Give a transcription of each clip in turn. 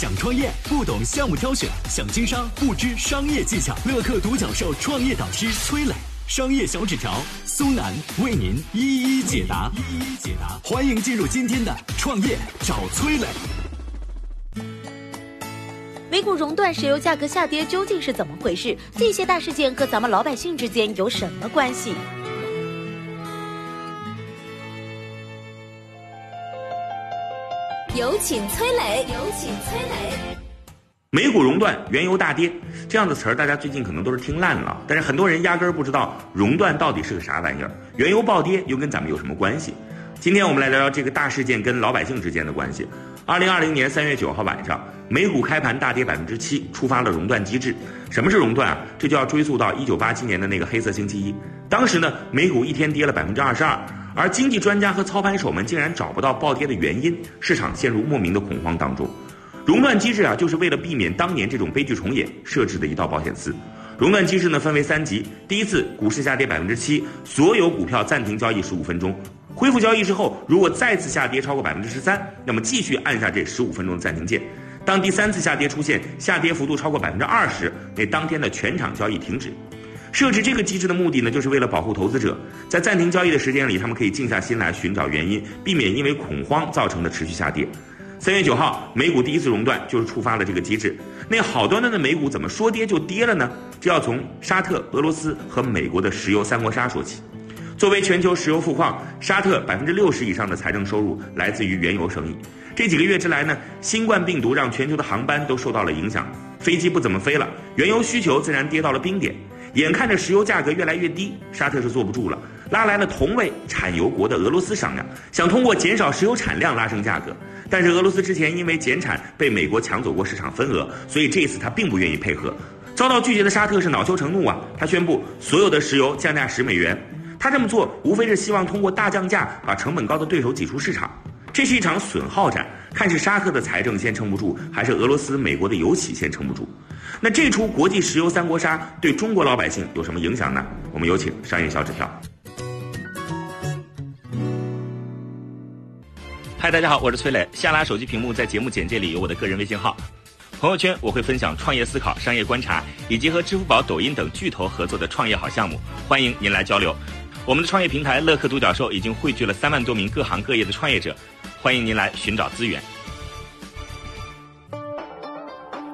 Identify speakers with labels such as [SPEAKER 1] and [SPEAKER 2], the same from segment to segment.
[SPEAKER 1] 想创业不懂项目挑选，想经商不知商业技巧。乐客独角兽创业导师崔磊，商业小纸条苏南为您一一解答。一一解答，欢迎进入今天的创业找崔磊。
[SPEAKER 2] 美股熔断，石油价格下跌，究竟是怎么回事？这些大事件和咱们老百姓之间有什么关系？
[SPEAKER 3] 有请崔磊，有请崔磊。
[SPEAKER 4] 美股熔断，原油大跌，这样的词儿大家最近可能都是听烂了，但是很多人压根儿不知道熔断到底是个啥玩意儿，原油暴跌又跟咱们有什么关系？今天我们来聊聊这个大事件跟老百姓之间的关系。二零二零年三月九号晚上，美股开盘大跌百分之七，触发了熔断机制。什么是熔断啊？这就要追溯到一九八七年的那个黑色星期一，当时呢，美股一天跌了百分之二十二。而经济专家和操盘手们竟然找不到暴跌的原因，市场陷入莫名的恐慌当中。熔断机制啊，就是为了避免当年这种悲剧重演设置的一道保险丝。熔断机制呢分为三级，第一次股市下跌百分之七，所有股票暂停交易十五分钟，恢复交易之后，如果再次下跌超过百分之十三，那么继续按下这十五分钟的暂停键。当第三次下跌出现下跌幅度超过百分之二十，那当天的全场交易停止。设置这个机制的目的呢，就是为了保护投资者，在暂停交易的时间里，他们可以静下心来寻找原因，避免因为恐慌造成的持续下跌。三月九号，美股第一次熔断就是触发了这个机制。那好端端的美股怎么说跌就跌了呢？这要从沙特、俄罗斯和美国的石油三国杀说起。作为全球石油富矿，沙特百分之六十以上的财政收入来自于原油生意。这几个月之来呢，新冠病毒让全球的航班都受到了影响，飞机不怎么飞了，原油需求自然跌到了冰点。眼看着石油价格越来越低，沙特是坐不住了，拉来了同为产油国的俄罗斯商量，想通过减少石油产量拉升价格。但是俄罗斯之前因为减产被美国抢走过市场份额，所以这次他并不愿意配合。遭到拒绝的沙特是恼羞成怒啊，他宣布所有的石油降价十美元。他这么做无非是希望通过大降价把成本高的对手挤出市场。这是一场损耗战，看是沙特的财政先撑不住，还是俄罗斯、美国的油企先撑不住。那这出国际石油三国杀对中国老百姓有什么影响呢？我们有请商业小纸条。嗨，大家好，我是崔磊。下拉手机屏幕，在节目简介里有我的个人微信号。朋友圈我会分享创业思考、商业观察，以及和支付宝、抖音等巨头合作的创业好项目，欢迎您来交流。我们的创业平台乐客独角兽已经汇聚了三万多名各行各业的创业者，欢迎您来寻找资源。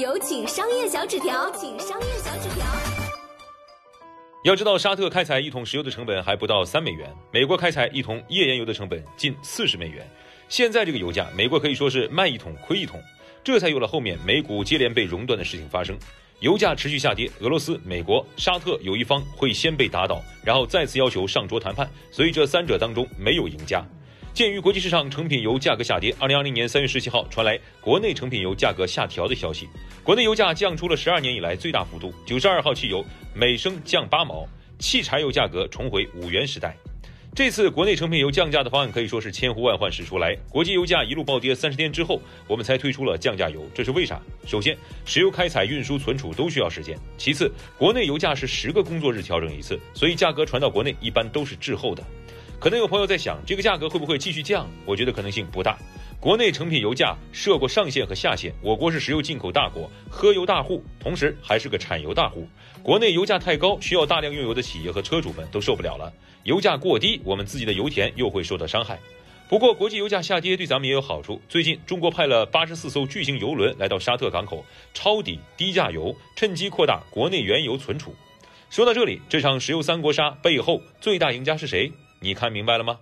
[SPEAKER 3] 有请商业小纸条，请商业小纸条。
[SPEAKER 5] 要知道，沙特开采一桶石油的成本还不到三美元，美国开采一桶页岩油的成本近四十美元。现在这个油价，美国可以说是卖一桶亏一桶，这才有了后面美股接连被熔断的事情发生。油价持续下跌，俄罗斯、美国、沙特有一方会先被打倒，然后再次要求上桌谈判，所以这三者当中没有赢家。鉴于国际市场成品油价格下跌，二零二零年三月十七号传来国内成品油价格下调的消息，国内油价降出了十二年以来最大幅度。九十二号汽油每升降八毛，汽柴油价格重回五元时代。这次国内成品油降价的方案可以说是千呼万唤始出来，国际油价一路暴跌三十天之后，我们才推出了降价油，这是为啥？首先，石油开采、运输、存储都需要时间；其次，国内油价是十个工作日调整一次，所以价格传到国内一般都是滞后的。可能有朋友在想，这个价格会不会继续降？我觉得可能性不大。国内成品油价设过上限和下限，我国是石油进口大国、喝油大户，同时还是个产油大户。国内油价太高，需要大量用油的企业和车主们都受不了了；油价过低，我们自己的油田又会受到伤害。不过，国际油价下跌对咱们也有好处。最近，中国派了八十四艘巨型油轮来到沙特港口，抄底低价油，趁机扩大国内原油存储。说到这里，这场石油三国杀背后最大赢家是谁？你看明白了吗？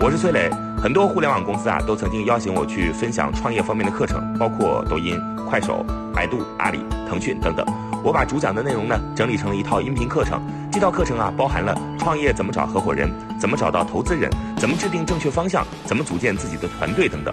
[SPEAKER 4] 我是崔磊，很多互联网公司啊都曾经邀请我去分享创业方面的课程，包括抖音、快手、百度、阿里、腾讯等等。我把主讲的内容呢整理成了一套音频课程，这套课程啊包含了创业怎么找合伙人，怎么找到投资人，怎么制定正确方向，怎么组建自己的团队等等。